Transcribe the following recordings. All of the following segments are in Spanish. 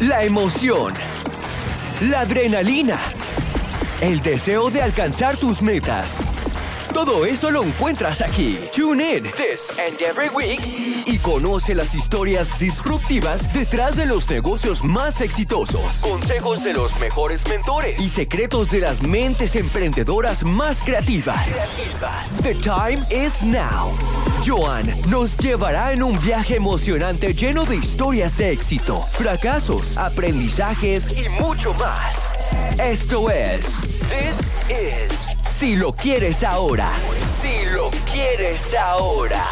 la emoción, la adrenalina, el deseo de alcanzar tus metas. Todo eso lo encuentras aquí. Tune in this and every week y conoce las historias disruptivas detrás de los negocios más exitosos, consejos de los mejores mentores y secretos de las mentes emprendedoras más creativas. creativas. The time is now. Joan nos llevará en un viaje emocionante lleno de historias de éxito, fracasos, aprendizajes y mucho más. Esto es This is Si lo quieres ahora. Si lo quieres ahora.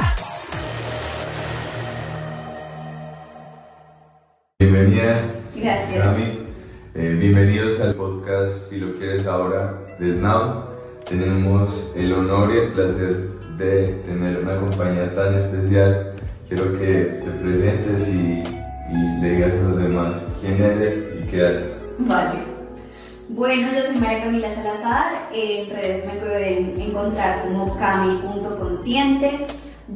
Bienvenida, Gracias. Cami. Eh, bienvenidos al podcast Si lo quieres ahora de Snow. Tenemos el honor y el placer de tener una compañía tan especial. Quiero que te presentes y, le digas a los demás quién eres y qué haces. Vale. Bueno, yo soy María Camila Salazar. En redes me pueden encontrar como cami.consciente.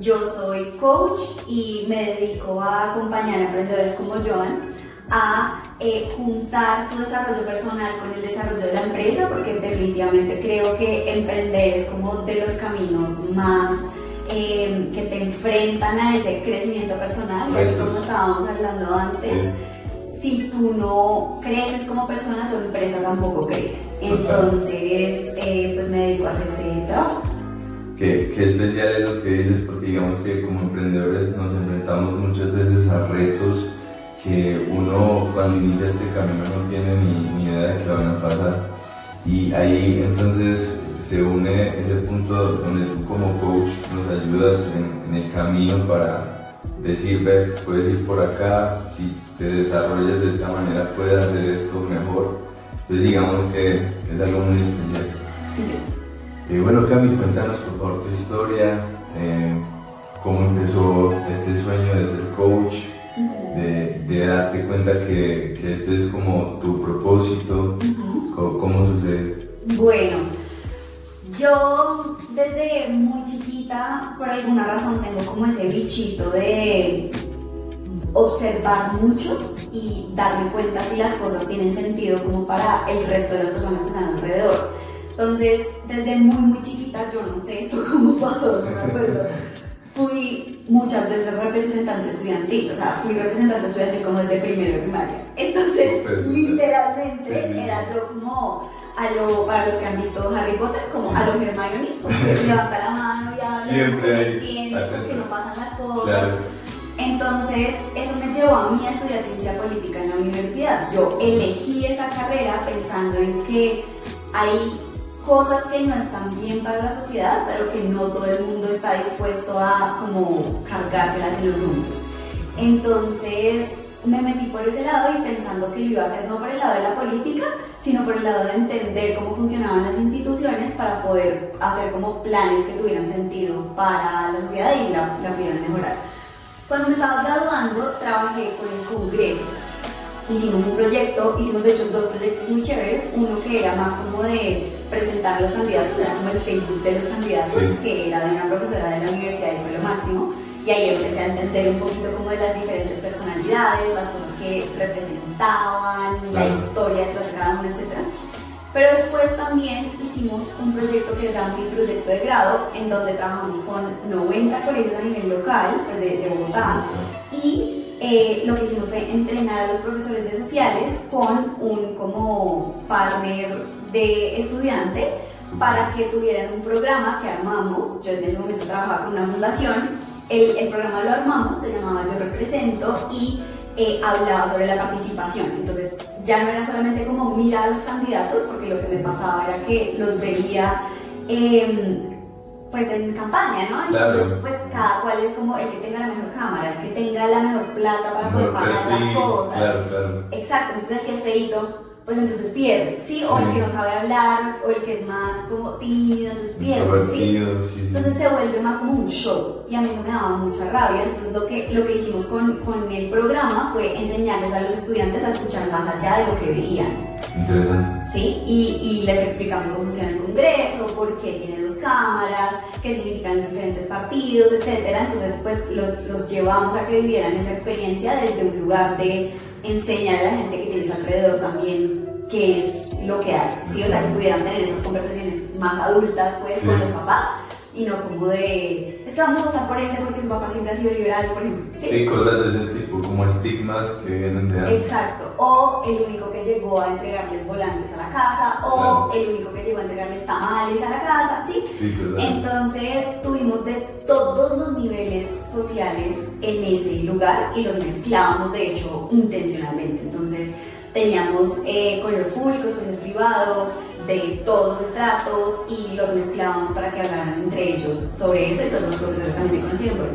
Yo soy coach y me dedico a acompañar a emprendedores como Joan a eh, juntar su desarrollo personal con el desarrollo de la empresa, porque definitivamente creo que emprender es como de los caminos más eh, que te enfrentan a ese crecimiento personal, y así como estábamos hablando antes. Si tú no creces como persona, tu empresa tampoco crece. Entonces, eh, pues me dedico a hacer ese trabajo. Qué, qué especial es lo que dices, porque digamos que como emprendedores nos enfrentamos muchas veces a retos que uno cuando inicia este camino no tiene ni, ni idea de qué van a pasar. Y ahí entonces se une ese punto donde tú como coach nos ayudas en, en el camino para decir, ve, puedes ir por acá, si te desarrollas de esta manera puedes hacer esto mejor. Entonces digamos que es algo muy especial. Eh, bueno, Cami, cuéntanos por favor tu historia, eh, cómo empezó este sueño de ser coach, de, de darte cuenta que, que este es como tu propósito, cómo, cómo sucede. Bueno, yo desde muy chiquita, por alguna razón, tengo como ese bichito de observar mucho y darme cuenta si las cosas tienen sentido como para el resto de las personas que están alrededor. Entonces, desde muy, muy chiquita, yo no sé esto cómo pasó, no me acuerdo. Fui muchas veces representante estudiantil, o sea, fui representante estudiantil como desde primero de primaria. Entonces, literalmente, Sí, sí. era yo como a lo, para los que han visto Harry Potter, como a lo Hermione, porque levanta la mano y habla, Siempre ahí, entiende, porque no pasan las cosas. Claro. Entonces, eso me llevó a mí a estudiar ciencia política en la universidad. Yo elegí esa carrera pensando en que hay cosas que no están bien para la sociedad, pero que no todo el mundo está dispuesto a como cargárselas en los hombros. Entonces, me metí por ese lado y pensando que lo iba a hacer no por el lado de la política, sino por el lado de entender cómo funcionaban las instituciones para poder hacer como planes que tuvieran sentido para la sociedad y la, la pudieran mejorar. Cuando me estaba graduando, trabajé con el Congreso. Hicimos un proyecto, hicimos de hecho dos proyectos muy chéveres. Uno que era más como de presentar los candidatos, era como el Facebook de los candidatos, Sí. que era de una profesora de la universidad y fue lo máximo. Y ahí empecé a entender un poquito como de las diferentes personalidades, las cosas que representaban, la Claro. historia detrás de cada una, etc. Pero después también hicimos un proyecto que era mi proyecto de grado, en donde trabajamos con 90 colegios a nivel local, pues de, de Bogotá, y eh, lo que hicimos fue entrenar a los profesores de sociales con un como partner de estudiante para que tuvieran un programa que armamos. Yo en ese momento trabajaba con una fundación. El, el programa lo armamos, se llamaba Yo Represento y eh, hablaba sobre la participación. Entonces ya no era solamente como mirar a los candidatos, porque lo que me pasaba era que los veía em, pues en campaña, ¿no? Claro. Entonces pues cada cual es como el que tenga la mejor cámara, el que tenga la mejor plata para poder pagar las cosas. Claro, claro. Exacto, entonces el que es feito, pues entonces pierde, ¿sí? O el que no sabe hablar, o el que es más como tímido, entonces pierde, sí, sí. Entonces se vuelve más como un show y a mí eso me daba mucha rabia. Entonces lo que, lo que hicimos con, con el programa fue enseñarles a los estudiantes a escuchar más allá de lo que veían. Interesante. ¿sí? Y, y les explicamos cómo funciona el Congreso, por qué tiene dos cámaras, qué significan los diferentes partidos, etc. Entonces, pues los, los llevamos a que vivieran esa experiencia desde un lugar de enseñar a la gente que tienes alrededor también qué es lo que hay, ¿sí? O sea, que pudieran tener esas conversaciones más adultas, pues, con los papás y no como de, es que vamos a votar por ese porque su papá siempre ha sido liberal, por ejemplo. Sí, cosas de ese tipo, como estigmas que vienen de antes. Exacto, o el único que llegó a entregarles volantes a la casa, o el único que llegó a entregarles tamales a la casa, ¿sí? Sí, claro. Entonces tuvimos de todos los niveles sociales en ese lugar y los mezclábamos de hecho intencionalmente. Entonces teníamos eh, con los públicos, con los privados, de todos los estratos y los mezclábamos para que hablaran entre ellos sobre eso y todos los profesores también se conocieron.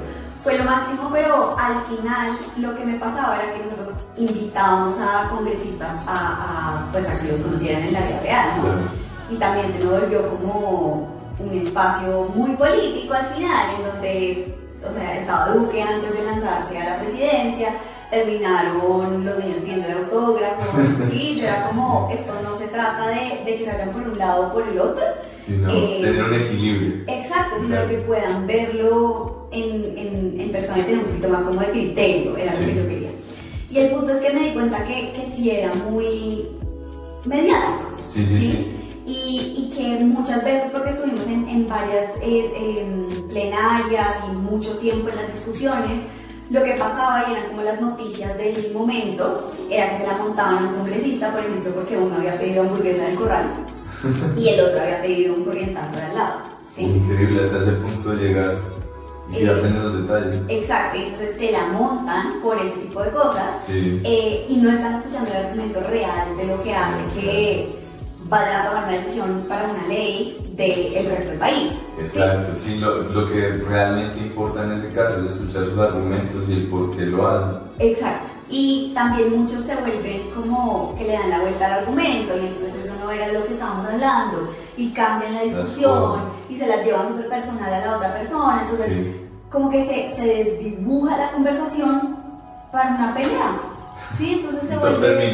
fue lo máximo, pero al final lo que me pasaba era que nosotros invitábamos a congresistas a, pues a que los conocieran en la vida real, ¿no? Y también se nos volvió como un espacio muy político al final, en donde, o sea, estaba Duque antes de lanzarse a la presidencia, terminaron los niños pidiendo autógrafos, sí, era como, esto no trata de, de, que salgan por un lado o por el otro. Sino eh, tener un equilibrio. Exacto, sino que puedan verlo en, en, en, persona y tener un poquito más como de criterio, era lo que yo quería. Y el punto es que me di cuenta que, que sí era muy mediático. Sí, sí, sí. Y, y, que muchas veces, porque estuvimos en, en varias eh, plenarias y mucho tiempo en las discusiones, lo que pasaba y eran como las noticias del momento, era que se la montaban a un congresista, por ejemplo, porque uno había pedido hamburguesa del corral y el otro había pedido un corrientazo de al lado. ¿sí? Increíble hasta ese punto de llegar y quedarse en los detalles. Exacto, entonces se la montan por ese tipo de cosas eh, y no están escuchando el argumento real de lo que hace que vayan a tomar una decisión para una ley del resto del país. Exacto, sí, lo, lo, que realmente importa en este caso es escuchar sus argumentos y el por qué lo hacen. Exacto, y también muchos se vuelven como que le dan la vuelta al argumento y entonces eso no era lo que estábamos hablando y cambian la discusión y se la llevan súper personal a la otra persona, entonces como que se, se desdibuja la conversación para una pelea. Sí, entonces se vuelve...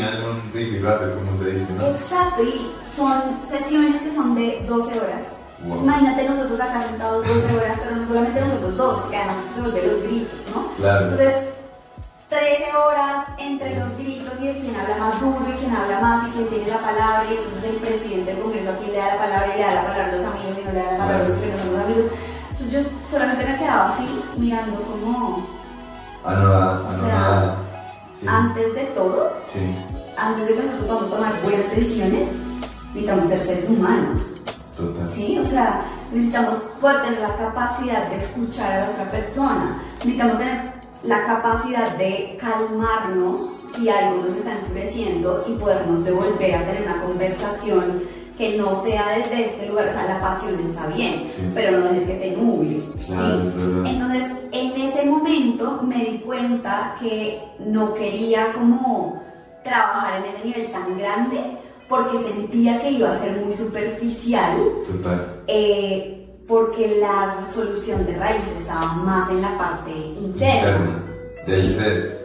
rifirrafe, como se dice, ¿no? Exacto, y son sesiones que son de 12 horas. Imagínate nosotros acá sentados 12 horas, pero no solamente nosotros dos, porque además se vuelven los gritos, ¿no? Claro. Entonces, 13 horas entre los gritos y de quién habla más duro y quién habla más y quién tiene la palabra, y entonces el presidente del Congreso aquí le da la palabra y le da la palabra a los amigos y no le da la palabra a los que no son los amigos. Entonces yo solamente me quedaba así, mirando como... O sea, antes de todo, antes de que nosotros podamos tomar buenas decisiones, necesitamos ser seres humanos. Total. Sí, o sea, necesitamos poder tener la capacidad de escuchar a la otra persona, necesitamos tener la capacidad de calmarnos si algo nos está enfureciendo y podernos devolver a tener una conversación que no sea desde este lugar, o sea, la pasión está bien, pero no desde que te nuble. ¿sí? Entonces, en ese momento me di cuenta que no quería como trabajar en ese nivel tan grande porque sentía que iba a ser muy superficial. Total. Eh, porque la solución de raíz estaba más en la parte interna. Del ser.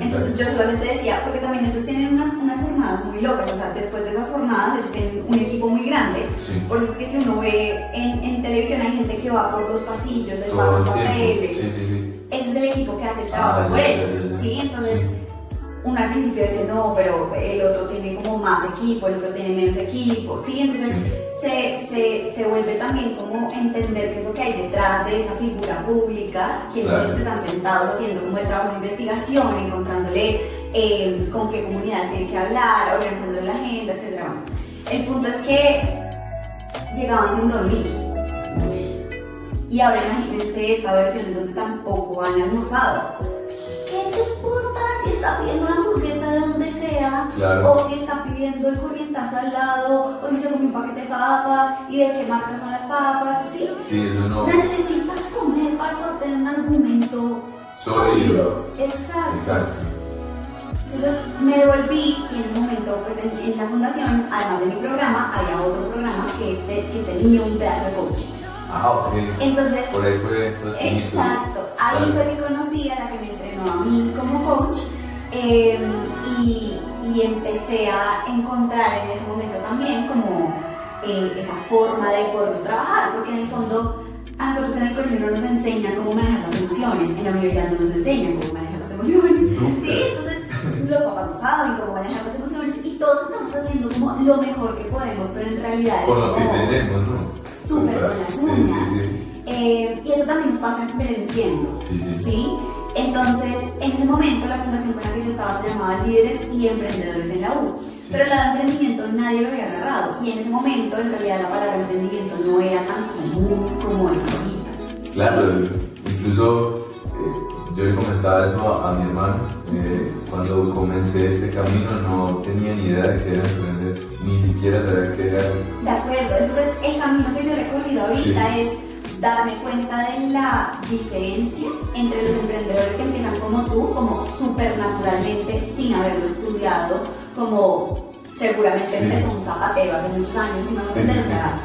Entonces yo solamente decía, porque también ellos tienen unas, unas jornadas muy locas, o sea, después de esas jornadas ellos tienen un equipo muy grande, por eso es que si uno ve en, en, televisión hay gente que va por los pasillos, les pasan papeles, sí, sí, sí. ese es el equipo que hace el trabajo ah, por ellos, ¿sí? Entonces uno al principio dice, no, pero el otro tiene como más equipo, el otro tiene menos equipo, ¿sí? Entonces Se, se, se, vuelve también como entender qué es lo que hay detrás de esa figura pública, quiénes los que están sentados haciendo como el trabajo de investigación, encontrándole eh, con qué comunidad tiene que hablar, organizándole la agenda, etc. El punto es que llegaban sin dormir. Y ahora imagínense esta versión en donde tampoco han almorzado. ¿Qué te importa si está pidiendo una hamburguesa de donde sea? O si está pidiendo el corrientazo al lado, o si se come un paquete de papas y de qué marca son las papas, ¿sí? Sí, eso no. Necesitas comer para poder tener un argumento sólido. Exacto. Exacto. Entonces me devolví y en ese momento, pues en, la fundación, además de mi programa, había otro programa que, que tenía un pedazo de coaching. Ah, ok. Entonces, por ahí fue. Exacto. Ahí fue que conocí a la que me a mí como coach em, y, y, empecé a encontrar en ese momento también como eh, esa forma de poder trabajar, porque en el fondo a nosotros en el colegio no nos enseñan cómo manejar las emociones, en la universidad no nos enseñan cómo manejar las emociones. ¿sí? Entonces los papás no saben cómo manejar las emociones y todos estamos haciendo como lo mejor que podemos, pero en realidad Por es lo que como tenemos, ¿no? súper con las uñas. sí, sí. Eh, y eso también nos pasa emprendiendo. Sí, sí. Entonces, en ese momento la fundación con la que yo estaba se llamaba Líderes y Emprendedores en la U. Pero la de emprendimiento nadie lo había agarrado. Y en ese momento, en realidad, la palabra emprendimiento no era tan común como es ahorita. Claro, incluso eh, yo le comentaba eso a mi hermano. eh, cuando comencé este camino no tenía ni idea de qué era emprender, ni siquiera sabía qué era. De acuerdo, entonces el camino que yo he recorrido ahorita Sí. es darme cuenta de la diferencia entre los emprendedores que empiezan como tú, como supernaturalmente, sin haberlo estudiado, como seguramente Sí. empezó un zapatero hace muchos años y no sé, sí, o sea,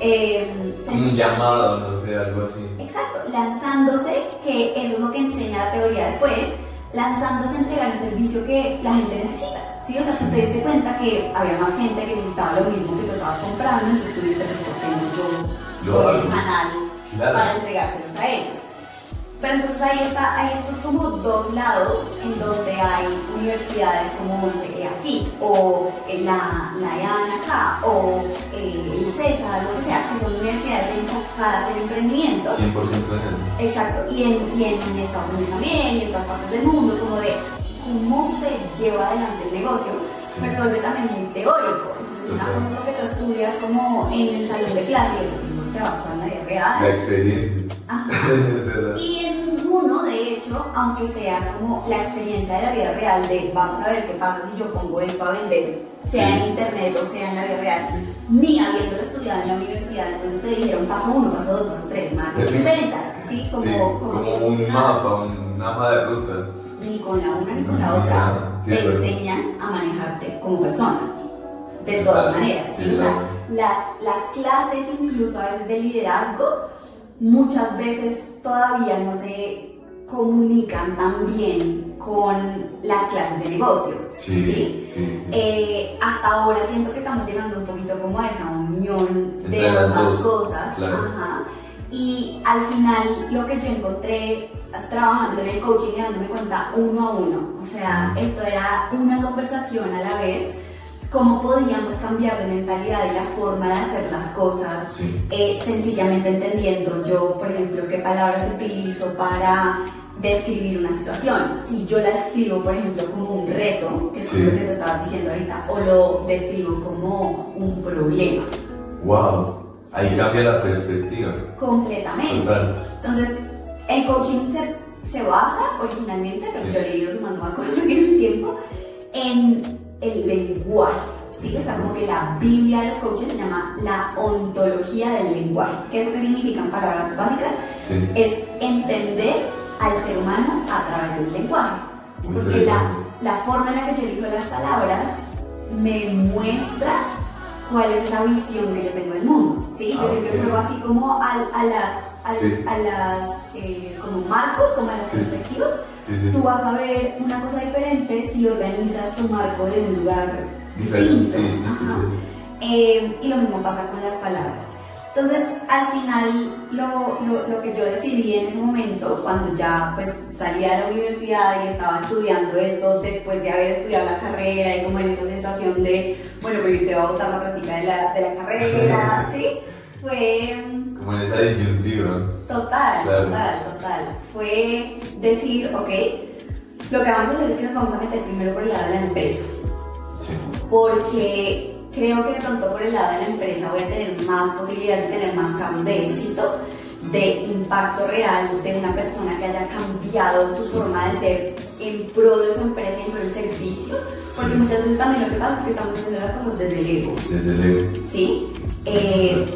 eh, Un llamado, no sé, algo así. Exacto, lanzándose, que eso es lo que enseña la teoría después, lanzándose a entregar un servicio que la gente necesita. ¿sí? O sea, tú te diste cuenta que había más gente que necesitaba lo mismo que tú estabas comprando, entonces tú dijiste, pues, ¿por qué no yo soy canal Claro. para entregárselos a ellos? Pero entonces ahí está, hay estos como dos lados en donde hay universidades como el AFIT o la, la EAN acá o eh, el CESA, lo que sea, que son universidades enfocadas en emprendimiento. 100% en eso. Exacto, y en, y en Estados Unidos también, y en todas partes del mundo, como de cómo se lleva adelante el negocio, Sí. pero se vuelve también muy teórico. Entonces, una cosa es lo que tú estudias como en el salón de clase, y otra cosa es en la real. experiencia. Ajá. Y en ninguno, de hecho, aunque sea como la experiencia de la vida real, de vamos a ver qué pasa si yo pongo esto a vender, sea Sí. en internet o sea en la vida real, ni habiéndolo estudiado en la universidad, entonces te dijeron paso uno, paso dos, paso tres, marketing, Sí. ventas, ¿sí? Como, Sí, como como un mapa, un mapa de ruta. Ni con la una ni con la otra. Sí, te enseñan a manejarte como persona. De todas maneras, ¿sí? O sea, las, las clases, incluso a veces de liderazgo, muchas veces todavía no se comunican tan bien con las clases de negocio. Sí, sí, sí. Eh, hasta ahora siento que estamos llegando un poquito como a esa unión de Entre las ambas cosas. claro. Ajá. Y al final lo que yo encontré trabajando en el coaching y dándome cuenta uno a uno, o sea, esto era una conversación a la vez, cómo podíamos cambiar de mentalidad y la forma de hacer las cosas, Sí. eh, sencillamente entendiendo yo, por ejemplo, qué palabras utilizo para describir una situación. Si yo la escribo, por ejemplo, como un reto, que es Sí. lo que te estabas diciendo ahorita, o lo describo como un problema, Wow. Ahí Sí. cambia la perspectiva. completamente. Total. Entonces, el coaching se, se basa originalmente, pero Sí. yo he ido sumando más cosas en el tiempo, en el lenguaje. ¿sí? O sea, como que la Biblia de los coaches se llama la ontología del lenguaje. ¿Qué es eso que significan palabras básicas? Sí. Es entender al ser humano a través del lenguaje. Muy Porque la, la forma en la que yo elijo las palabras me muestra cuál es la visión que yo tengo del mundo. ¿sí? Yo Ah, siempre ok. juego así como al- a, las, al- Sí. a las eh, como marcos, como a las Sí. perspectivas. Sí, sí. Tú vas a ver una cosa diferente si organizas tu marco de un lugar distinto. Eh, y lo mismo pasa con las palabras. Entonces, al final, lo, lo, lo que yo decidí en ese momento, cuando ya pues salía de la universidad y estaba estudiando esto, después de haber estudiado la carrera y como en esa sensación de, bueno, pues usted va a botar la práctica de la, de la carrera, ¿sí? Fue. Como en esa disyuntiva. total, Claro. total, total. Fue decir, ok, lo que vamos a hacer es que nos vamos a meter primero por el lado de la empresa Sí. porque creo que de pronto por el lado de la empresa voy a tener más posibilidades de tener más casos de éxito, de impacto real de una persona que haya cambiado su forma de ser en pro de su empresa y en pro del servicio, porque muchas veces también lo que pasa es que estamos haciendo las cosas desde el ego, Desde el ego. ¿sí? Eh,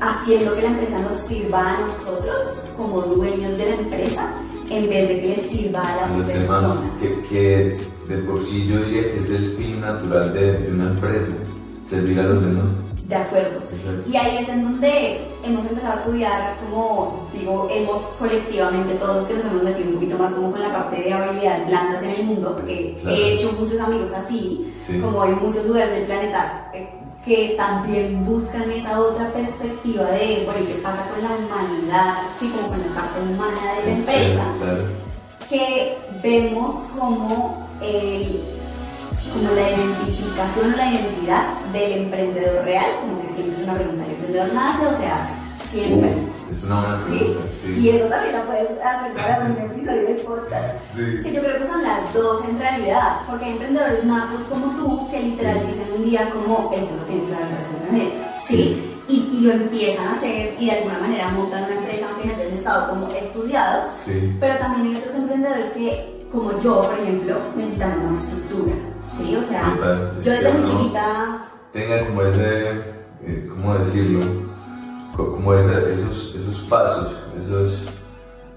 haciendo que la empresa nos sirva a nosotros como dueños de la empresa en vez de que les sirva a las los personas. que, que de por sí yo diría que es el fin natural de, de una empresa, servir a los demás. De acuerdo. Exacto. Y ahí es en donde hemos empezado a estudiar, como digo, hemos colectivamente todos que nos hemos metido un poquito más como con la parte de habilidades blandas en el mundo, porque Claro. he hecho muchos amigos así, Sí. como en muchos lugares del planeta, eh, que también buscan esa otra perspectiva de, bueno, ¿y qué pasa con la humanidad? Sí, como con la parte humana de la empresa claro. que vemos como el, como la identificación la identidad del emprendedor real, como que siempre es una pregunta, ¿el emprendedor nace o se hace? Siempre. Uh, es una buena ¿Sí? Y eso también lo puedes hacer para un episodio del podcast. Sí. Que yo creo que son las dos en realidad, porque hay emprendedores natos como tú que literal dicen un día como esto lo tienes que saber resolver, ¿sí? Y, y lo empiezan a hacer y de alguna manera montan una empresa aunque no hayan estado como estudiados, Sí. pero también hay otros emprendedores que, como yo, por ejemplo, necesitamos más estructura, ¿sí? O sea, Total. yo desde muy chiquita, Tenga como ese, eh, ¿cómo decirlo? Co- Como ese- esos, esos pasos, esos...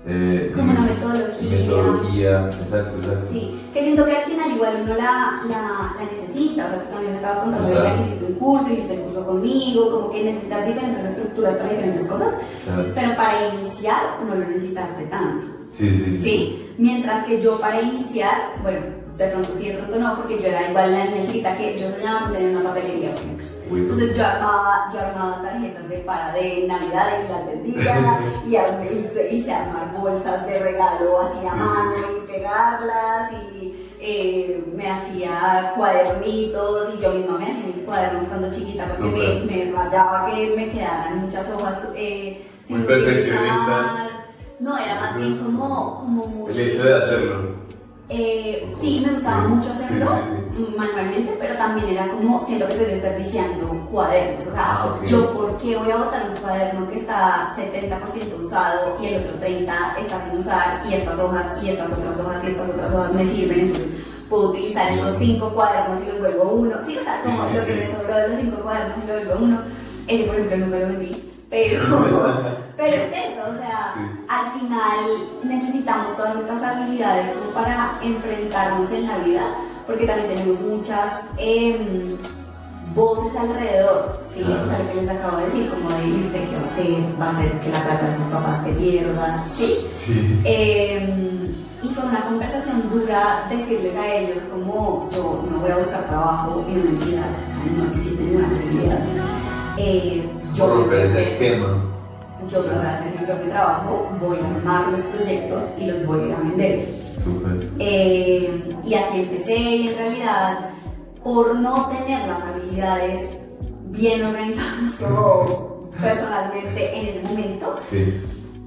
eh, como una digamos, metodología. Metodología, exacto, exacto. Sí, que siento que al final igual uno la, la, la necesita, o sea, tú también me estabas contando ahorita que hiciste un curso, hiciste el curso conmigo, como que necesitas diferentes estructuras para diferentes cosas, Exacto. pero para iniciar no lo necesitaste tanto. Sí, sí, Sí, mientras que yo para iniciar, bueno, de pronto sí, de pronto no, porque yo era igual la niña chiquita que yo soñaba con tener una papelería, por ejemplo. Entonces yo armaba, yo armaba tarjetas de para de Navidad y las vendía y, armé, hice, hice armar bolsas de regalo así a Sí, mano y pegarlas y eh, me hacía cuadernitos y yo misma me hacía mis cuadernos cuando chiquita porque me, me rayaba que me quedaran muchas hojas eh, Muy sin perfeccionista. utilizar. No, era más bien como, como muy... El hecho de hacerlo. Eh, sí, me gustaba Sí, mucho sí, hacerlo sí, manualmente, pero también era como, siento que estoy desperdiciando cuadernos. O sea, Ah, ok. yo, ¿por qué voy a botar un cuaderno que está 70% usado y el otro 30% está sin usar y estas hojas y estas otras hojas y estas otras hojas me sirven? Entonces, puedo utilizar estos cinco cuadernos y los vuelvo uno. Sí, o sea, Sí, como sí, lo que sí. me sobró de los cinco cuadernos y lo vuelvo uno. Ese, por ejemplo, nunca lo vendí. Pero, pero es eso, o sea, Sí. al final necesitamos todas estas habilidades como para enfrentarnos en la vida, porque también tenemos muchas em, voces alrededor, ¿sí? Claro. O sea, lo que les acabo de decir, como de, ¿y usted qué va a hacer? ¿Va a hacer que la plata de sus papás se pierda? ¿Sí? Sí. Em, y fue una conversación dura decirles a ellos como yo no voy a buscar trabajo en una entidad, o sea, no existe ninguna entidad. Eh, yo romper ese esquema. yo me voy a hacer mi propio trabajo, voy a armar los proyectos y los voy a ir a vender. Eh, y así empecé en realidad por no tener las habilidades bien organizadas como personalmente en ese momento, Sí.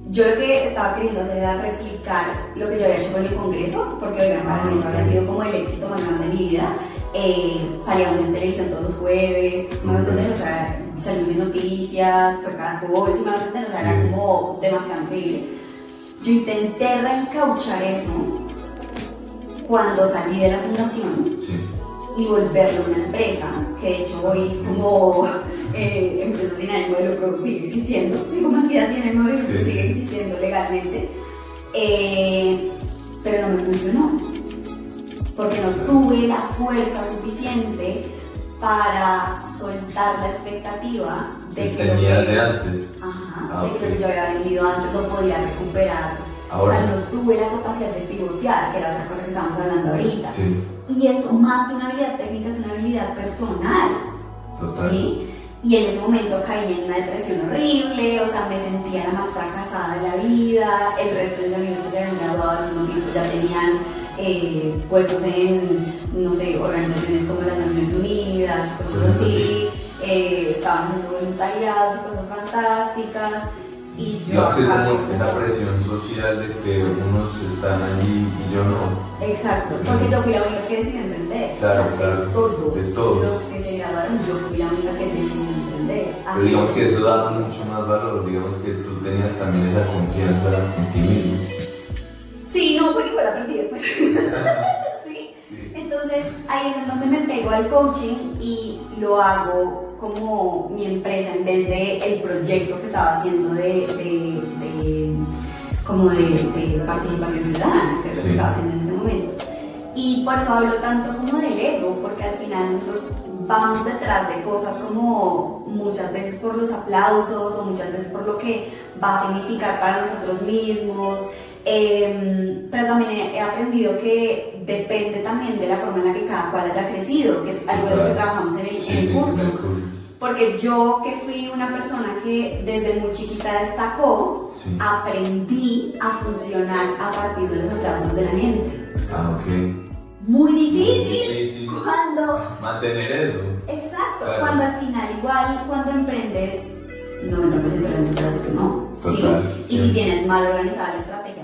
yo lo que estaba queriendo hacer era replicar lo que yo había hecho con el Congreso, porque oigan, para mí eso había sido como el éxito más grande de mi vida. Eh, salíamos en televisión todos los jueves, ¿sí me van a entender? O sea, salimos en noticias, fue Caracol, ¿sí me van a entender? O sea, era Sí. como demasiado increíble. Yo intenté reencauchar eso cuando salí de la fundación Sí. y volverlo una empresa, que de hecho hoy como eh, empresa sin ánimo de lucro sigue existiendo, sí, como entidad sin ánimo de lucro Sí, sigue sí. existiendo legalmente, eh, pero no me funcionó, porque no tuve la fuerza suficiente para soltar la expectativa de Que que lo que- de antes. Ajá, Ah, de que ok. lo que yo había vendido antes lo podía recuperar. Ahora. O sea, no tuve la capacidad de pivotear, que era otra cosa que estamos hablando ahorita. Sí. Y eso, más que una habilidad técnica, es una habilidad personal. Total. ¿Sí? Y en ese momento caí en una depresión horrible, o sea, me sentía la más fracasada de la vida. El resto de mis amigos que se habían graduado al mismo tiempo ya tenían eh, puestos en, no sé, organizaciones como las Naciones Unidas, cosas así. eh, estaban haciendo voluntariados, cosas fantásticas. Y yo es como como- esa presión social de que unos están allí y yo no. Exacto, porque yo fui la única que decidió emprender. Claro, O sea, claro. De todos, De todos. los que se graduaron, yo fui la única que decidió emprender. Pero Así digamos que es. eso da mucho más valor, digamos que tú tenías también esa confianza en ti mismo. Sí, no, porque igual la perdí después. sí. Sí. Entonces ahí es en donde me pego al coaching y lo hago como mi empresa en vez de el proyecto que estaba haciendo de, de- de- como de, de participación ciudadana, que es lo que estaba haciendo en ese momento. Y por eso hablo tanto como del ego, porque al final nosotros vamos detrás de cosas como muchas veces por los aplausos o muchas veces por lo que va a significar para nosotros mismos. Em, pero también he, he aprendido que depende también de la forma en la que cada cual haya crecido, que es algo de lo que Claro. trabajamos en el, Sí, sí, en el curso. Porque yo que fui una persona que desde muy chiquita destacó, Sí. aprendí a funcionar a partir de los aplausos de la gente. Ah, ok. muy difícil, cuando... Mantener eso. Exacto, cuando al final igual, cuando emprendes, 90% de la gente te hace que no. ¿sí? Y si tienes mal organizada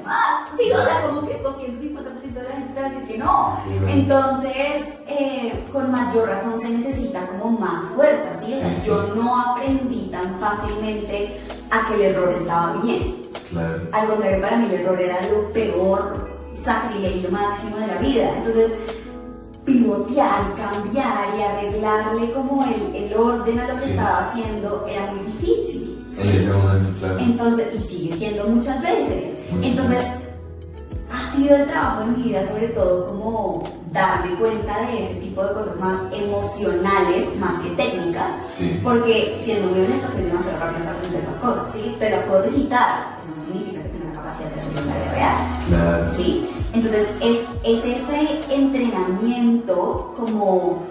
más, sí, o sea, como que 250% de la gente te va a decir que no. Entonces, eh, con mayor razón se necesita como más fuerza, ¿sí? O sea, yo no aprendí tan fácilmente a que el error estaba bien. Claro. Al contrario, para mí el error era lo peor, sacrilegio máximo de la vida. Entonces, pivotear cambiar y arreglarle como el, el orden a lo que estaba haciendo era muy difícil. En ese momento, claro. Entonces, y sigue siendo muchas veces. Entonces, ha sido el trabajo de mi vida sobre todo como darme cuenta de ese tipo de cosas más emocionales, más que técnicas, sí. porque siendo muy honesta soy demasiado rápida para aprender las cosas, ¿sí? Te la puedo recitar, eso no significa que tenga la capacidad de hacerlo en la vida real, claro. ¿sí? Entonces es, es ese entrenamiento como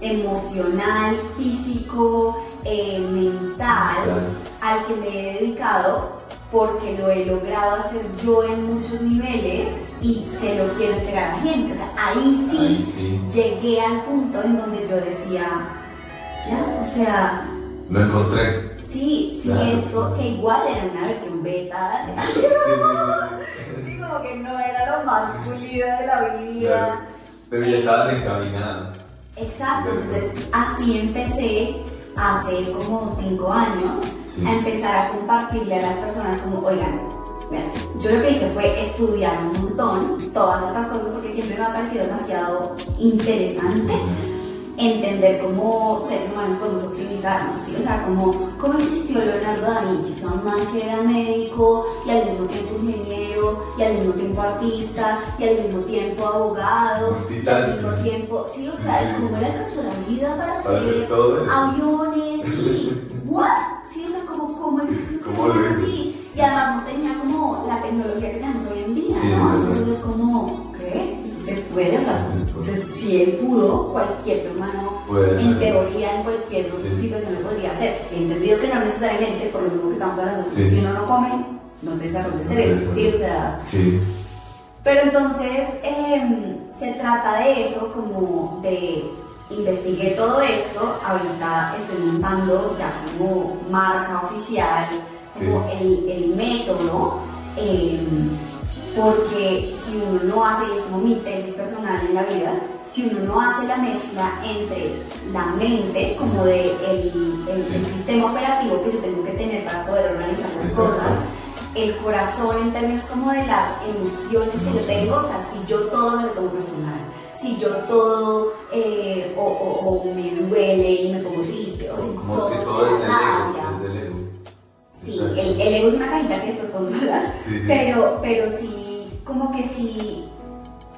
emocional, físico, eh, mental al que me he dedicado porque lo he logrado hacer yo en muchos niveles y se lo quiero entregar a la gente. O sea, ahí sí, llegué al punto en donde yo decía, ya, o sea... Lo encontré. Sí, sí, esto que igual era una versión beta. y como que no era lo más pulido de la vida. Pero ya estabas encaminada. Exacto, entonces así empecé hace como cinco años a empezar a compartirle a las personas como, oigan, yo lo que hice fue estudiar un montón todas estas cosas porque siempre me ha parecido demasiado interesante entender cómo seres humanos podemos optimizarnos, ¿sí? O sea, cómo, cómo existió Leonardo da Vinci, un man que era médico y al mismo tiempo ingeniero y al mismo tiempo artista y al mismo tiempo abogado y al mismo tiempo, sí, o sea, cómo le alcanzó la vida para, hacer aviones y, ¿what? Sí, o sea, cómo, cómo existe un ser así y además no tenía como la tecnología que tenemos hoy en día, ¿no? Entonces es como, se puede, o sea, si él pudo, cualquier ser humano, en teoría, en cualquier situación lo podría hacer. He entendido que no necesariamente, por lo mismo que estamos hablando, si uno no come, no se desarrolla el cerebro, ¿sí? O sea... Sí. Pero entonces eh, se trata de eso, como de investigué todo esto, ahorita estoy montando ya como marca oficial, como el, el, método, em, porque si uno no hace, y es como mi tesis personal en la vida, si uno no hace la mezcla entre la mente, como de el, el, sistema operativo que yo tengo que tener para poder organizar las cosas, el corazón en términos como de las emociones que yo tengo, o sea, si yo todo me lo tomo personal, si yo todo eh, o, o, me duele y me pongo triste, o si como todo, que todo es ego, Sí, el, el, ego es una cajita que después podemos hablar, Pero, pero sí, como que si,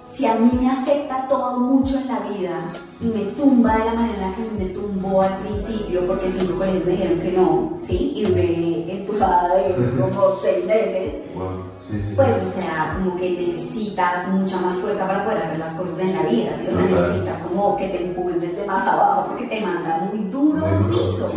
si a mí me afecta todo mucho en la vida y me tumba de la manera en la que me tumbó al principio, porque cinco colegios me dijeron que no, ¿sí? Y duré entusada de como seis meses. pues, o sea, como que necesitas mucha más fuerza para poder hacer las cosas en la vida, ¿sí? O sea, necesitas como que te empujen desde más abajo porque te manda muy duro el piso.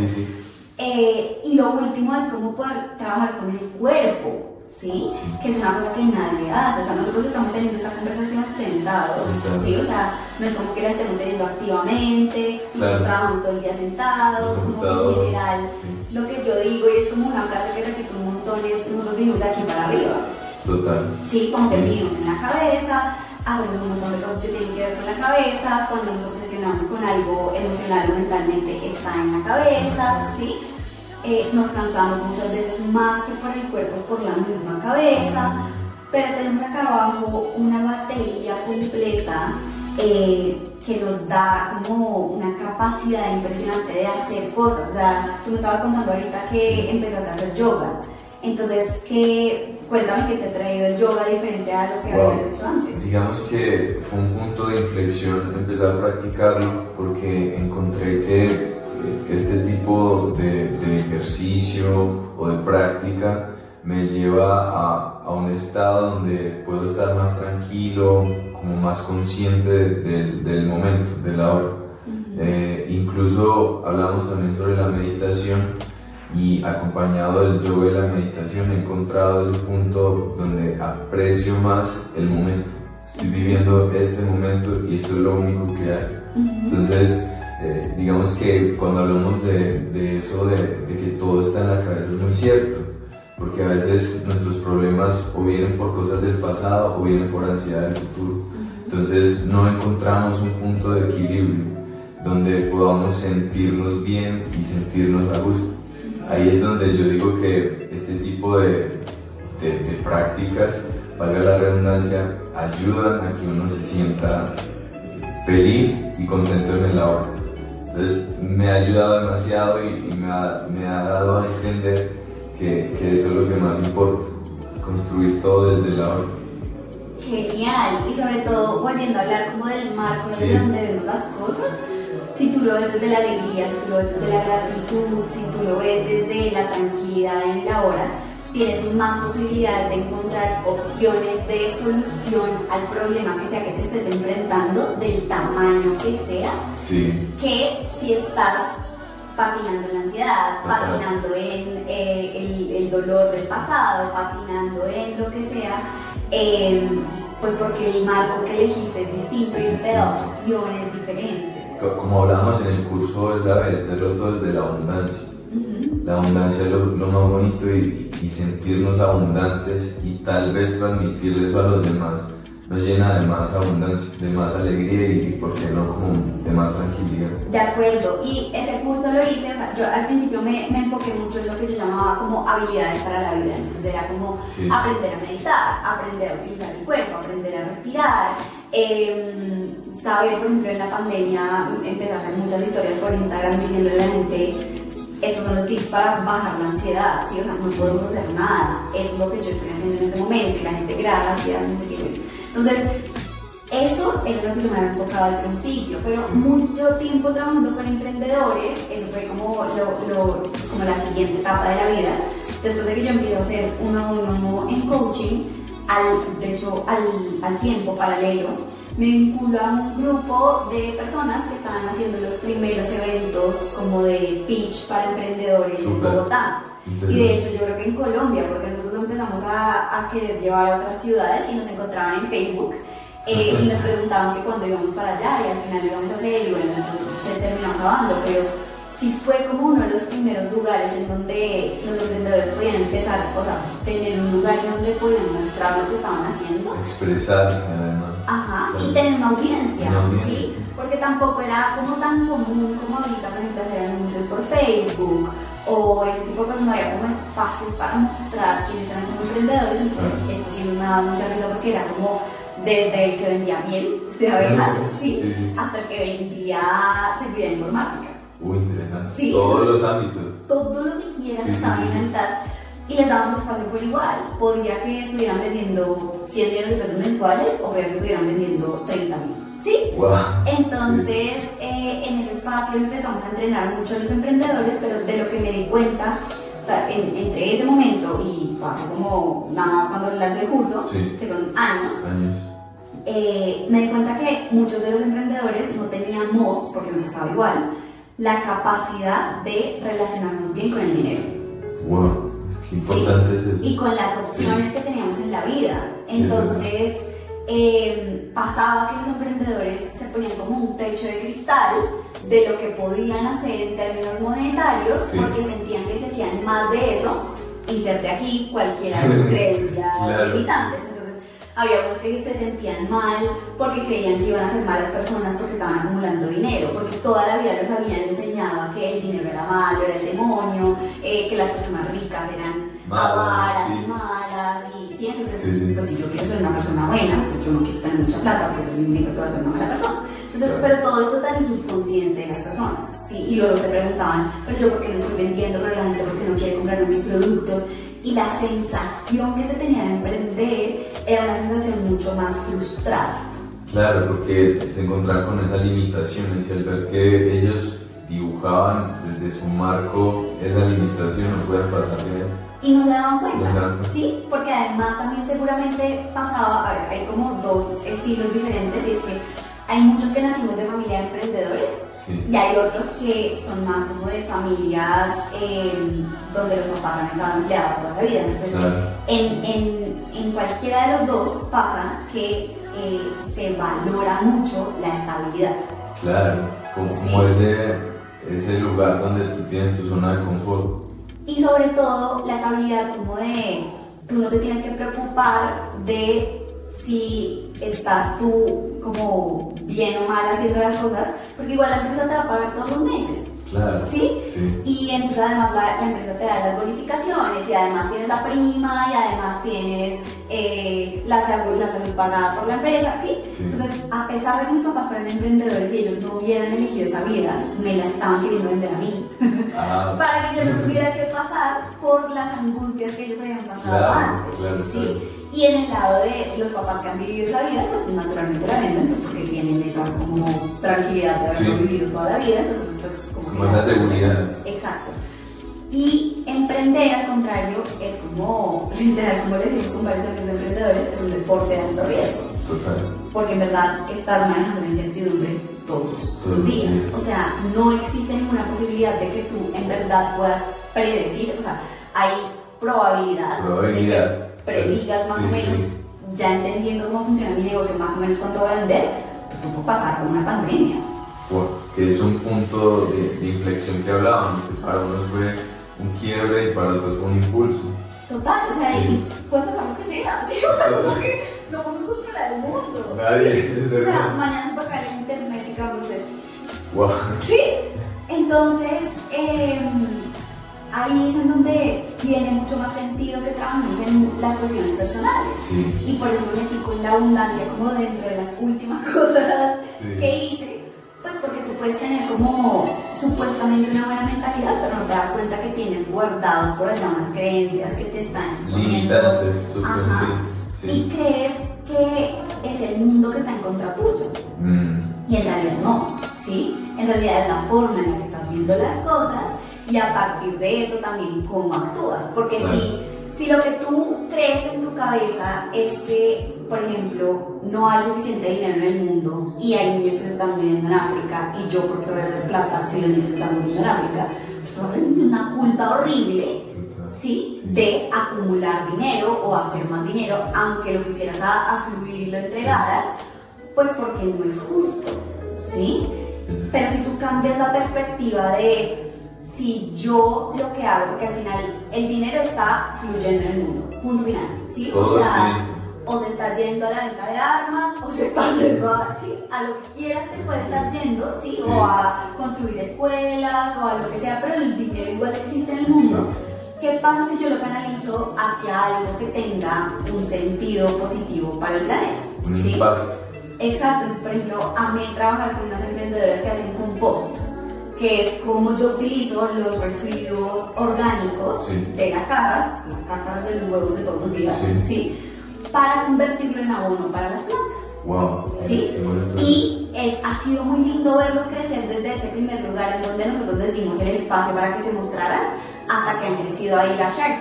Eh, y lo último es cómo poder trabajar con el cuerpo, ¿sí? Que es una cosa que nadie hace. O sea, nosotros estamos teniendo esta conversación sentados, ¿sí? O sea, no es como que la estemos teniendo activamente, nosotros trabajamos todo el día sentados, como en general. Lo que yo digo, y es como una frase que repito un montón, es nosotros vivimos de aquí para arriba. Total. Sí, como que vivimos en la cabeza, hacemos un montón de cosas que tienen que ver con la cabeza, cuando nos obsesionamos con algo emocional o mentalmente está en la cabeza, ¿sí? Eh, nos cansamos muchas veces más que por el cuerpo, por la misma cabeza, pero tenemos acá abajo una batería completa eh, que nos da como una capacidad impresionante de hacer cosas. O sea, tú me estabas contando ahorita que empezaste a hacer yoga. Entonces, ¿qué, cuéntame qué te ha traído el yoga diferente a lo que habías hecho antes. Digamos que fue un punto de inflexión empezar a practicarlo porque encontré que este tipo de, ejercicio o de práctica me lleva a, a, un estado donde puedo estar más tranquilo, como más consciente del, del momento, de la hora. Eh, incluso hablamos también sobre la meditación y acompañado del yoga y la meditación he encontrado ese punto donde aprecio más el momento. estoy viviendo este momento y esto es lo único que hay. Entonces, eh, digamos que cuando hablamos de, de eso, de, de, que todo está en la cabeza, es muy cierto, porque a veces nuestros problemas o vienen por cosas del pasado o vienen por ansiedad del futuro. Entonces, no encontramos un punto de equilibrio donde podamos sentirnos bien y sentirnos a gusto. Ahí es donde yo digo que este tipo de, de prácticas, valga la redundancia, ayudan a que uno se sienta feliz y contento en el ahora. Entonces me ha ayudado demasiado y, me, ha, me, ha, dado a entender que, que, eso es lo que más importa, construir todo desde el ahora. Genial, y sobre todo volviendo a hablar como del marco sí. desde donde vemos las cosas, si tú lo ves desde la alegría, si tú lo ves desde la gratitud, si tú lo ves desde la tranquilidad en la hora, tienes más posibilidades de encontrar opciones de solución al problema que sea que te estés enfrentando, del tamaño que sea, sí. que si estás patinando en la ansiedad, patinando en eh, el, el, dolor del pasado, patinando en lo que sea, eh, pues porque el marco que elegiste es distinto y eso te da opciones diferentes. Como hablábamos en el curso esa vez, verlo todo desde la abundancia. Uh -huh. La abundancia es lo, lo más bonito y, y sentirnos abundantes y tal vez transmitir eso a los demás nos llena de más abundancia, de más alegría y, ¿por qué no, como de más tranquilidad. De acuerdo, y ese curso lo hice, o sea, yo al principio me, me enfoqué mucho en lo que yo llamaba como habilidades para la vida, entonces era como sí. aprender a meditar, aprender a utilizar el cuerpo, aprender a respirar, eh, saber, por ejemplo, en la pandemia empecé a hacer muchas historias por Instagram diciéndole a la gente estos son los tips para bajar la ansiedad, ¿sí? O sea, no podemos hacer nada, es lo que yo estoy haciendo en este momento y la gente gracias, no sé qué. Entonces, eso era lo que yo me había enfocado al principio, pero mucho tiempo trabajando con emprendedores, eso fue como, lo, lo, como la siguiente etapa de la vida. Después de que yo empecé a hacer uno a uno en coaching, al, de hecho al, al tiempo paralelo, me vinculo a un grupo de personas que estaban haciendo los primeros eventos como de pitch para emprendedores Super. en Bogotá. Y de hecho yo creo que en Colombia, porque nosotros empezamos a, a querer llevar a otras ciudades y nos encontraban en Facebook eh, y nos preguntaban que cuando íbamos para allá y al final lo íbamos a hacer y bueno, eso se terminó acabando, pero sí fue como uno de los primeros lugares en donde los emprendedores podían empezar, o sea, tener un lugar en donde podían mostrar lo que estaban haciendo. Expresarse además. Ajá, y tener una audiencia, una audiencia, sí, porque tampoco era como tan común como ahorita, por ejemplo, hacer anuncios por Facebook o ese tipo cosas, no había como espacios para mostrar quiénes eran como emprendedores, entonces esto sí me daba mucha risa porque era como desde el que vendía miel de abejas, sí, sí, sí. hasta el que vendía seguridad informática. Uy, interesante. Sí, Todos los ámbitos. Todo lo que quieras sí, estaba sí. Y les dábamos espacio por igual. Podía que estuvieran vendiendo 100 millones de pesos mensuales o podía que estuvieran vendiendo 30 mil. ¿Sí? Wow. Entonces, eh, en ese espacio empezamos a entrenar mucho a los emprendedores, pero de lo que me di cuenta, o sea, en, entre ese momento y hace como nada cuando lancé el curso, que son años, años. Eh, me di cuenta que muchos de los emprendedores no teníamos, porque me pasaba igual, la capacidad de relacionarnos bien con el dinero. Wow, qué importante sí, es eso. Y con las opciones sí. que teníamos en la vida. Entonces, eh, pasaba que los emprendedores se ponían como un techo de cristal de lo que podían hacer en términos monetarios porque sentían que se hacían más de eso. Inserte aquí cualquiera de sus creencias claro. limitantes había unos que se sentían mal porque creían que iban a ser malas personas porque estaban acumulando dinero, porque toda la vida los habían enseñado que el dinero era malo, era el demonio, eh, que las personas ricas eran sí. y malas, y sí, entonces, sí, sí. pues si yo quiero ser una persona buena, pues yo no quiero tener mucha plata, porque eso significa que voy a ser una mala persona. Entonces, pero todo esto está en el subconsciente de las personas, ¿sí? Y luego se preguntaban, pero yo por qué no estoy vendiendo, pero la gente por qué no quiere comprar mis productos, y la sensación que se tenía de emprender era una sensación mucho más frustrada. Claro, porque se encontraban con esa limitación y al ver que ellos dibujaban desde su marco esa limitación no pueden pasar de y no se daban cuenta. Cuenta. Sí, porque además también seguramente pasaba, a ver, hay como dos estilos diferentes y es que hay muchos que nacimos de familia de emprendedores sí. y hay otros que son más como de familias eh, donde los papás han estado empleados toda la vida. Entonces, claro. en, en, en, cualquiera de los dos pasa que eh, se valora mucho la estabilidad. Claro, como, Sí. como ese, ese lugar donde tú tienes tu zona de confort. Y sobre todo la estabilidad como de tú no te tienes que preocupar de si estás tú como bien o mal haciendo las cosas, porque igual la empresa te va a pagar todos los meses. Claro. ¿Sí? Sí. Y entonces además la, la empresa te da las bonificaciones y además tienes la prima y además tienes eh, la, salud, la salud pagada por la empresa, ¿sí? Sí. Entonces, a pesar de que mis papás fueran emprendedores y ellos no hubieran elegido esa vida, me la estaban queriendo vender a mí. Ah, para que yo no tuviera que pasar por las angustias que ellos habían pasado Claro, antes, claro, ¿sí? Y en el lado de los papás que han vivido la vida, pues naturalmente la venden, pues porque tienen esa como tranquilidad de haberlo Sí. vivido toda la vida, entonces pues como, esa la- seguridad. Exacto. Y emprender, al contrario, es como, literal, como les decimos con varios amigos emprendedores, es un deporte de alto riesgo Total. porque en verdad estás manejando la incertidumbre todos los días. O sea, no existe ninguna posibilidad de que tú en verdad puedas predecir, o sea, hay probabilidad, Probabilidad. Predigas más Sí, o menos, sí. ya entendiendo cómo funciona mi negocio, más o menos cuánto voy a vender, pero tú puedes pasar por una pandemia. que es un punto de, de inflexión que que para unos fue un quiebre y para otros fue un impulso. Total, o sea, Sí. y puede pasar lo que sea, ¿sí? como que no podemos controlar el mundo. Nadie, O sea, mañana se va a caer el internet y qué vamos a hacer. Wow. Sí, entonces em, ahí es en donde tiene mucho más sentido que trabajemos en las cuestiones personales. Sí, Y por eso me metí con la abundancia como dentro de las últimas cosas Sí. que hice, pues porque tú puedes tener como supuestamente una buena mentalidad, pero no te das cuenta que tienes guardados por allá unas creencias que te están exponiendo. sí. Y crees que es el mundo que está en contra tuyo. Mm, Y en realidad no, ¿sí? En realidad es la forma en la que estás viendo las cosas y a partir de eso también cómo actúas. Porque Claro. si, si lo que tú crees en tu cabeza es que, por ejemplo, no hay suficiente dinero en el mundo y hay niños que se están muriendo en África y yo porque voy a hacer plata si los niños se están muriendo en África, pues tú vas a sentir una culpa horrible. ¿sí? De acumular dinero o hacer más dinero, aunque lo quisieras a, a fluir y lo entregaras, pues porque no es justo, ¿sí? Pero si tú cambias la perspectiva de si yo lo que hago, porque al final el dinero está fluyendo en el mundo, punto final, ¿sí? Todo o sea, o se está yendo a la venta de armas, o se está yendo a, ¿sí? a lo que quieras se puede estar yendo, ¿sí? Sí. O a construir escuelas, o a lo que sea, pero el dinero igual existe en el mundo. ¿Qué pasa si yo lo canalizo hacia algo que tenga un sentido positivo para el planeta? ¿sí? Exacto, entonces por ejemplo, amé trabajar con unas emprendedoras que hacen compost, que es como yo utilizo los residuos orgánicos Sí. de las cajas, las cáscaras de los huevos de todos los días, Sí. ¿sí? para convertirlo en abono para las plantas. Wow. Sí. Y es, ha sido muy lindo verlos crecer desde ese primer lugar en donde nosotros les dimos el espacio para que se mostraran hasta que han crecido ahí la Tank.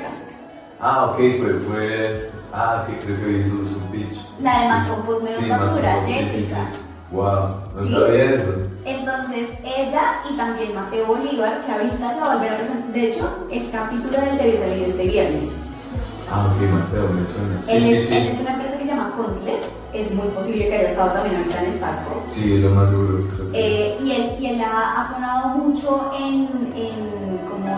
Ah, ok, fue, fue. Ah, que creo que vi su, pitch. La de Más Sí. Compost Menos Basura, Jessica. Wow, no Sí. sabía eso. Entonces ella y también Mateo Bolívar, que ahorita se va a volver a presentar, de hecho el capítulo del debió salir este viernes. Ah, ok, Mateo, me suena. Sí, él, sí, es, sí. él es una empresa que se llama Contlet, es muy posible que haya estado también ahorita en Starco. Sí, es lo más seguro. Creo que. Eh, y él, y él ha, ha sonado mucho en, en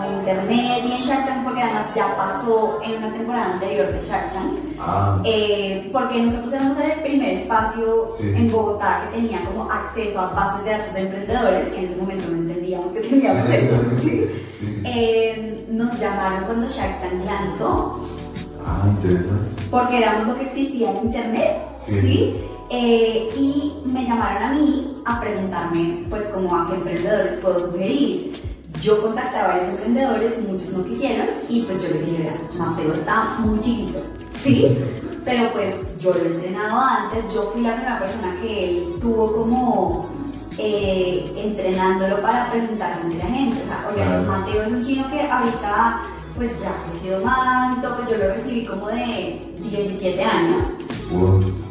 como internet y en Shark Tank porque además ya pasó en una temporada anterior de Shark Tank. ah, Eh, porque nosotros éramos el primer espacio Sí. en Bogotá que tenía como acceso a bases de datos de emprendedores, que en ese momento no entendíamos que teníamos eso. ¿sí? sí. Eh, nos llamaron cuando Shark Tank lanzó, Ah, interesante. porque éramos lo que existía en internet, Sí. ¿sí? Eh, y me llamaron a mí a preguntarme, pues, como a qué emprendedores puedo sugerir. Yo contacté a varios emprendedores, muchos no quisieron, y pues yo les dije, "Vea, Mateo está muy chiquito, ¿sí? Pero pues yo lo he entrenado antes, yo fui la primera persona que él tuvo como eh, entrenándolo para presentarse ante la gente. O sea, oigan. Mateo es un chino que ahorita pues ya ha crecido más y todo, pero yo lo recibí como de 17 años. Wow.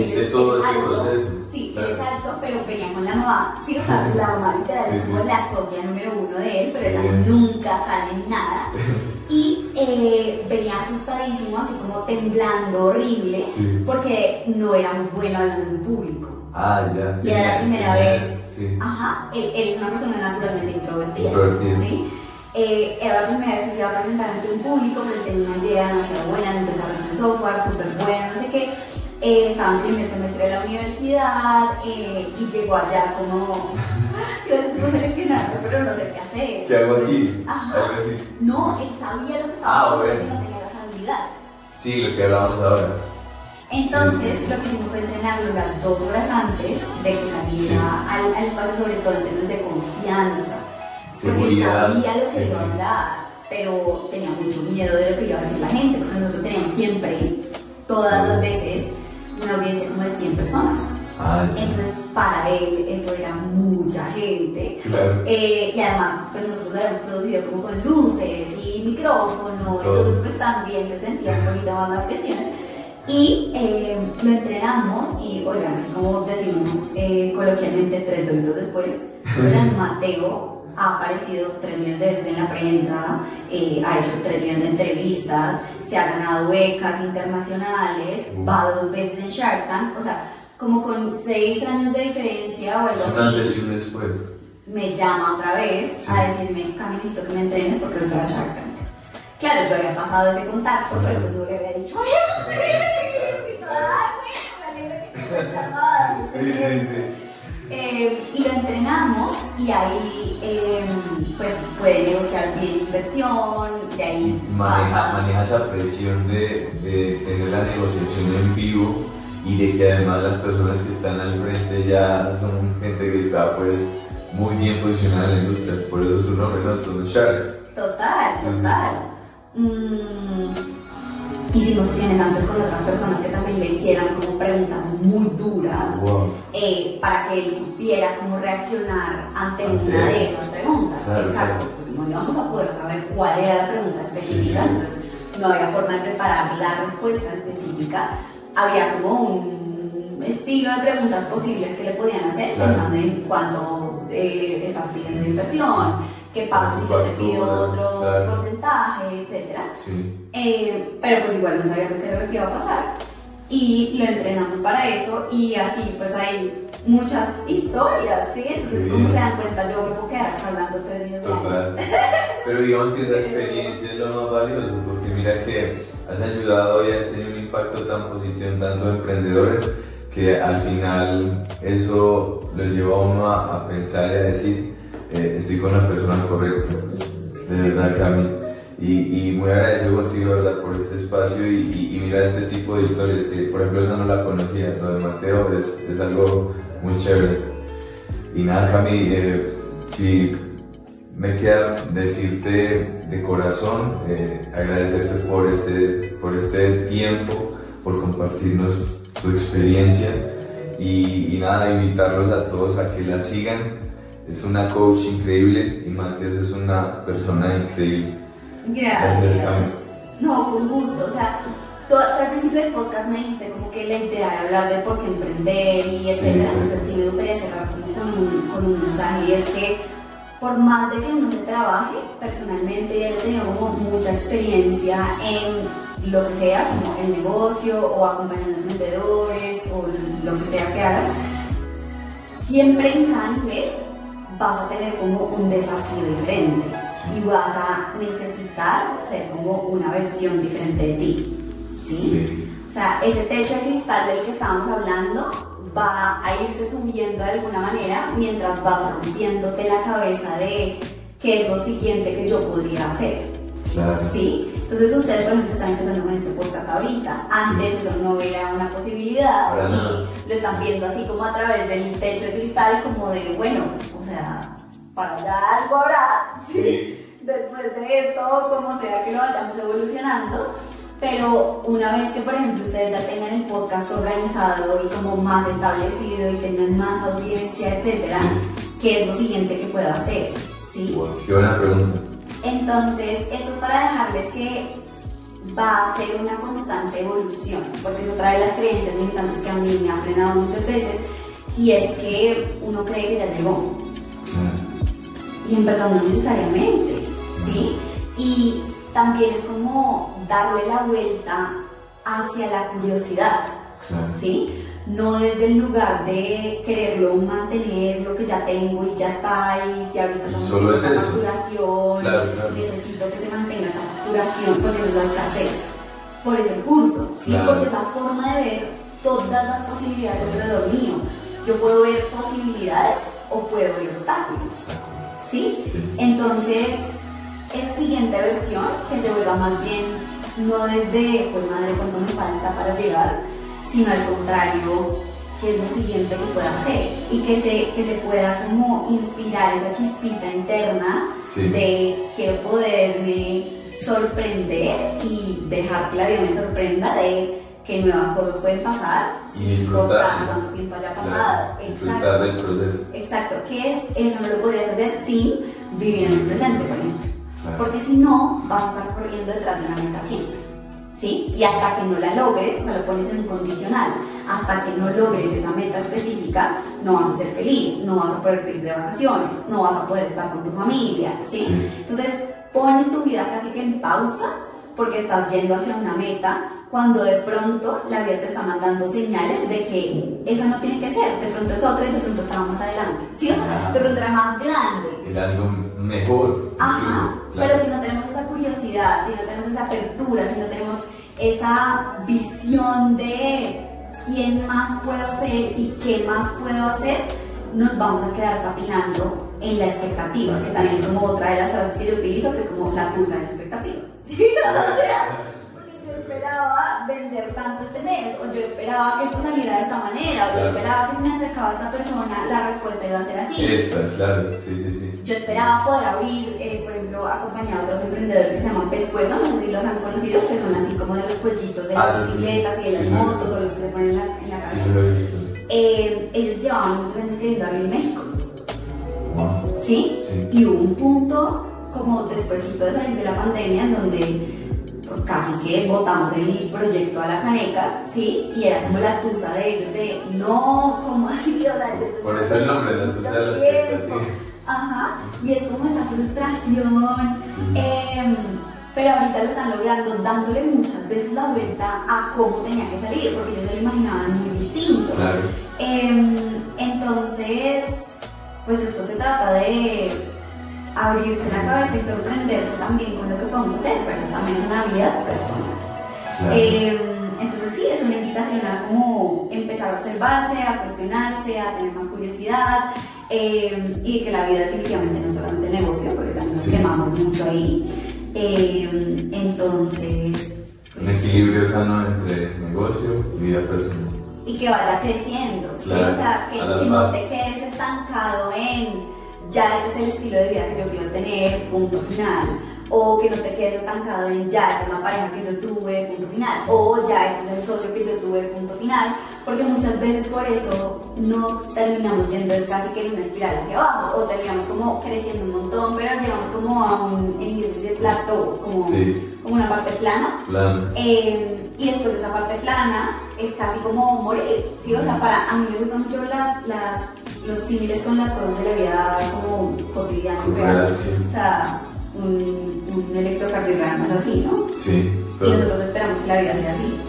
Viste es- todo es ese proceso. Sí, Claro. él es alto, pero venía con la mamá. Sí, o sea, la mamá literal Sí, es como sí. la socia número uno de él, pero nunca sale en nada. Y eh, venía asustadísimo, así como temblando horrible, Sí. porque no era muy bueno hablando en público. Ah, ya. Y era la primera vez. Ajá, él, él es una persona naturalmente introvertida. Introvertida. ¿sí? Eh, era la primera vez que se iba a presentar ante un público, pero tenía una idea demasiado buena de empezar un software súper bueno, no sé qué. Eh, estaba en primer semestre de la universidad eh, y llegó allá como. Gracias por seleccionarme, pero no sé qué hacer. ¿Qué hago aquí? Ajá. Algo así. No, él sabía lo que estaba Ah, haciendo, bueno. pero no tenía las habilidades. Sí, lo que hablábamos ahora. Entonces, Sí, sí. lo que hicimos fue entrenarlo las dos horas antes de que saliera Sí. al, al espacio, sobre todo en términos de confianza. Porque él sabía lo que iba a hablar, pero tenía mucho miedo de lo que iba a decir la gente, porque nosotros teníamos siempre, todas las veces, una audiencia como de 100 personas. Ah. Entonces, para él, eso era mucha gente. Claro. Eh, y además, pues nosotros lo habíamos producido como con luces y micrófono, Todo. entonces pues también se sentía un poquito más la presión. Y eh, lo entrenamos y, oigan, así como decimos eh, coloquialmente tres doritos después, oigan, Mateo ha aparecido tres millones de veces en la prensa, eh, ha hecho tres millones de entrevistas, se ha ganado becas internacionales, Uh. va dos veces en Shark Tank, o sea, como con seis años de diferencia o algo así me llama otra vez Sí. a decirme, Cami, necesito que me entrenes porque voy para Shark Tank. Claro, yo había pasado ese contacto, pero pues no le había dicho, ay, no sé Sí, sí, sí. Eh, y lo entrenamos y ahí eh, pues puede negociar bien inversión, de ahí Maneja, maneja esa presión de, de tener la negociación en vivo y de que además las personas que están al frente ya son gente que está pues muy bien posicionada en la industria, por eso su nombre no son Sharks. Total, total. Mm, hicimos sesiones antes con otras personas que también le hicieran como preguntas muy duras Wow. eh, para que él supiera cómo reaccionar ante una de esas preguntas. Claro, Exacto, claro. pues no íbamos a poder saber cuál era la pregunta específica, Sí, sí, entonces no había forma de preparar la respuesta específica. Había como un estilo de preguntas posibles que le podían hacer Claro. pensando en cuánto eh, estás pidiendo inversión, qué pasa si yo te pido otro claro. porcentaje, etcétera. Sí. Eh, pero pues igual no sabíamos qué era lo que iba a pasar y lo entrenamos para eso y así pues hay muchas historias, ¿sí? Entonces Sí. como se dan cuenta yo me puedo quedar hablando tres minutos. Total. Pero digamos que esa experiencia es lo más valioso, porque mira que has ayudado y has tenido un impacto tan positivo en tantos emprendedores que al final eso los lleva a uno a, a pensar y a decir, eh, estoy con la persona correcta, de verdad Cami. Y, muy agradecido contigo, ¿verdad? Por este espacio y, y- y mira este tipo de historias que, por ejemplo, esa no la conocía, lo de Mateo es, es algo muy chévere. Y nada, Cami, eh, si me queda decirte de corazón, eh, agradecerte por este, por este tiempo, por compartirnos tu experiencia y nada, invitarlos a todos a que la sigan. Es una coach increíble y más que eso es una persona increíble. Gracias. Gracias. No, con gusto. O sea, tú, tú al principio del podcast me dijiste como que la idea era hablar de por qué emprender y etcétera. sí. Entonces sí me gustaría cerrar con un, con un mensaje y es que por más de que uno se trabaje, personalmente ya he tenido como mucha experiencia en lo que sea, como el negocio o acompañando emprendedores o lo que sea que hagas, siempre en cada nivel vas a tener como un desafío diferente Sí. y vas a necesitar ser como una versión diferente de ti, ¿sí? Sí. O sea, ese techo de cristal del que estábamos hablando va a irse subiendo de alguna manera mientras vas rompiéndote la cabeza de qué es lo siguiente que yo podría hacer. Claro. Sí, entonces ustedes por ejemplo están empezando con este podcast ahorita. Antes eso no era una posibilidad Para y nada. lo están viendo así como a través del techo de cristal, como de bueno, sea, para allá algo habrá. Después de esto, como sea que lo vayamos evolucionando. Pero una vez que, por ejemplo, ustedes ya tengan el podcast organizado y como más establecido y tengan más audiencia, etcétera, ¿qué es lo siguiente que puedo hacer? ¿Sí? Wow, qué buena pregunta. Entonces, esto es para dejarles que va a ser una constante evolución, porque es otra de las creencias limitantes que a mí me ha frenado muchas veces, y es que uno cree que ya llegó, y en verdad no necesariamente, ¿sí? Y también es como darle la vuelta hacia la curiosidad, ¿sí? No desde el lugar de quererlo mantener lo que ya tengo y ya está y si ahorita estamos en esta facturación, necesito que se mantenga esta facturación, por eso es la escasez, por ese curso, ¿sí? Porque es la forma de ver todas las posibilidades alrededor mío. Yo puedo ver posibilidades o puedo ver obstáculos, ¿sí? Entonces, esa siguiente versión que se vuelva más bien no desde, pues madre, cuánto me falta para llegar, sino al contrario, que es lo siguiente que pueda hacer. Y que se, que se pueda como inspirar esa chispita interna de quiero poderme sorprender y dejar que la vida me sorprenda de que nuevas cosas pueden pasar y disfrutar cuánto tiempo haya pasado. Exacto. del proceso. Exacto. ¿Qué es? Eso no lo podrías hacer sin vivir en el presente, por ejemplo. Porque si no, vas a estar corriendo detrás de una meta siempre. ¿Sí? Y hasta que no la logres, o sea, lo pones en un condicional, hasta que no logres esa meta específica, no vas a ser feliz, no vas a poder ir de vacaciones, no vas a poder estar con tu familia, ¿sí? Entonces, pones tu vida casi que en pausa porque estás yendo hacia una meta cuando de pronto la vida te está mandando señales de que esa no tiene que ser, de pronto es otra y de pronto estaba más adelante, ¿sí? O sea, de pronto era más grande. Era algo mejor. Ajá, pero si no tenemos esa curiosidad, si no tenemos esa apertura, si no tenemos esa visión de quién más puedo ser y qué más puedo hacer, nos vamos a quedar patinando en la expectativa, que también es como otra de las frases que yo utilizo, que es como la tusa en la expectativa. ¿Sí? porque yo esperaba vender tanto este mes, o yo esperaba que esto saliera de esta manera, o yo esperaba que si me acercaba a esta persona, la respuesta iba a ser así. Esta, claro, sí, sí, sí. Yo esperaba poder abrir, eh, por ejemplo, acompañado a otros emprendedores que se llaman Pescuezo, no sé si los han conocido, que son así como de los cuellitos de las ah, bicicletas y de las motos, o los que se ponen en la, en la cabeza. Eh, ellos llevaban muchos años queriendo abrir en ¿Sí? Y hubo un punto como después de salir de la pandemia en donde pues, casi que votamos el proyecto a la caneca, ¿sí? Y era como la tusa de ellos de, no, ¿cómo así? Por eso el nombre, la tusa de la expectativa. Ajá, y es como esa frustración. Em, pero ahorita lo están logrando dándole muchas veces la vuelta a cómo tenía que salir, porque ellos se lo imaginaban muy distinto. Claro. Em, entonces, pues esto se trata de abrirse la cabeza y sorprenderse también con lo que podemos hacer, pero también es una vida personal. Em, entonces sí, es una invitación a como empezar a observarse, a cuestionarse, a tener más curiosidad em, y que la vida definitivamente no es solamente negocio, porque también nos quemamos mucho ahí. Em, entonces... Un equilibrio sano entre negocio y vida personal. Y que vaya creciendo, ¿sí? o sea, que no te quedes estancado en ya este es el estilo de vida que yo quiero tener, punto final. O que no te quedes estancado en ya esta es la pareja que yo tuve, punto final. O ya este es el socio que yo tuve, punto final. Porque muchas veces por eso nos terminamos yendo es casi que en una espiral hacia abajo. O terminamos como creciendo un montón, pero llegamos como a un índice de plato, como, como una parte plana. Eh, y después de esa parte plana es casi como morir. ¿sí? O sea, para, a mí me gustan mucho las, las los símiles con las cosas de la vida como cotidiana. Real, sí. O sea, un, un electrocardiograma es así, ¿no? Sí. Y nosotros esperamos que la vida sea así.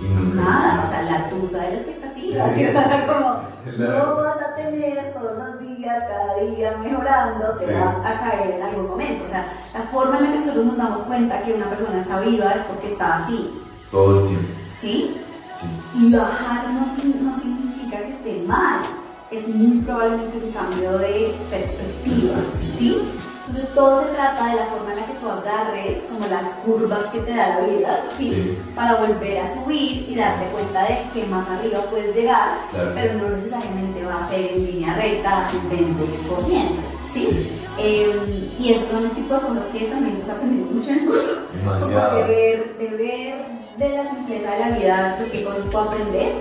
Y Nada, o sea, la tusa de la expectativa. Sí. como, no vas a tener todos los días, cada día mejorando, te vas a caer en algún momento. O sea, la forma en la que nosotros nos damos cuenta que una persona está viva es porque está así. Todo el tiempo. ¿Sí? Sí. Y bajar no, no significa que esté mal es muy probablemente un cambio de perspectiva, ¿sí? Entonces todo se trata de la forma en la que tú agarres como las curvas que te da la vida, ¿sí? Para volver a subir y darte cuenta de que más arriba puedes llegar, pero no necesariamente va a ser en línea recta ascendente por siempre, ¿sí? Em, y eso son un tipo de cosas que también nos aprendimos mucho en el curso. de ver, de ver de la simpleza de la vida, pues, qué cosas puedo aprender.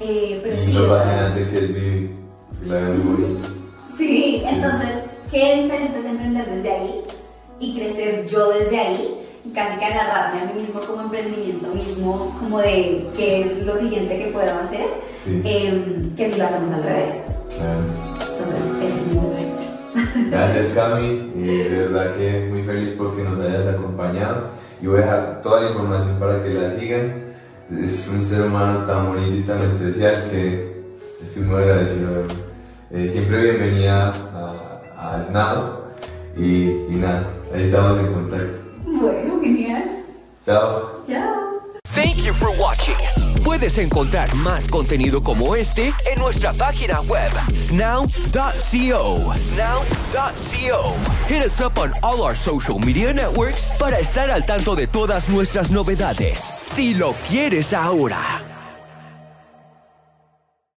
Eh, pero y sí, lo fascinante que es vivir Sí, entonces, qué diferente es emprender desde ahí y crecer yo desde ahí y casi que agarrarme a mí mismo como emprendimiento mismo, como de qué es lo siguiente que puedo hacer, em, que si lo hacemos al revés. Claro. Entonces, es muy bueno. Gracias Cami, y de verdad que muy feliz porque nos hayas acompañado y voy a dejar toda la información para que la sigan. Es un ser humano tan bonito y tan especial que estoy muy agradecido. Eh, siempre bienvenida a, a Snao y, y nada, ahí estamos en contacto. Bueno, genial. Chao. Chao. Thank you for watching. Puedes encontrar más contenido como este en nuestra página web, snow.co. Snow.co. Hit us up on all our social media networks para estar al tanto de todas nuestras novedades. Si lo quieres ahora.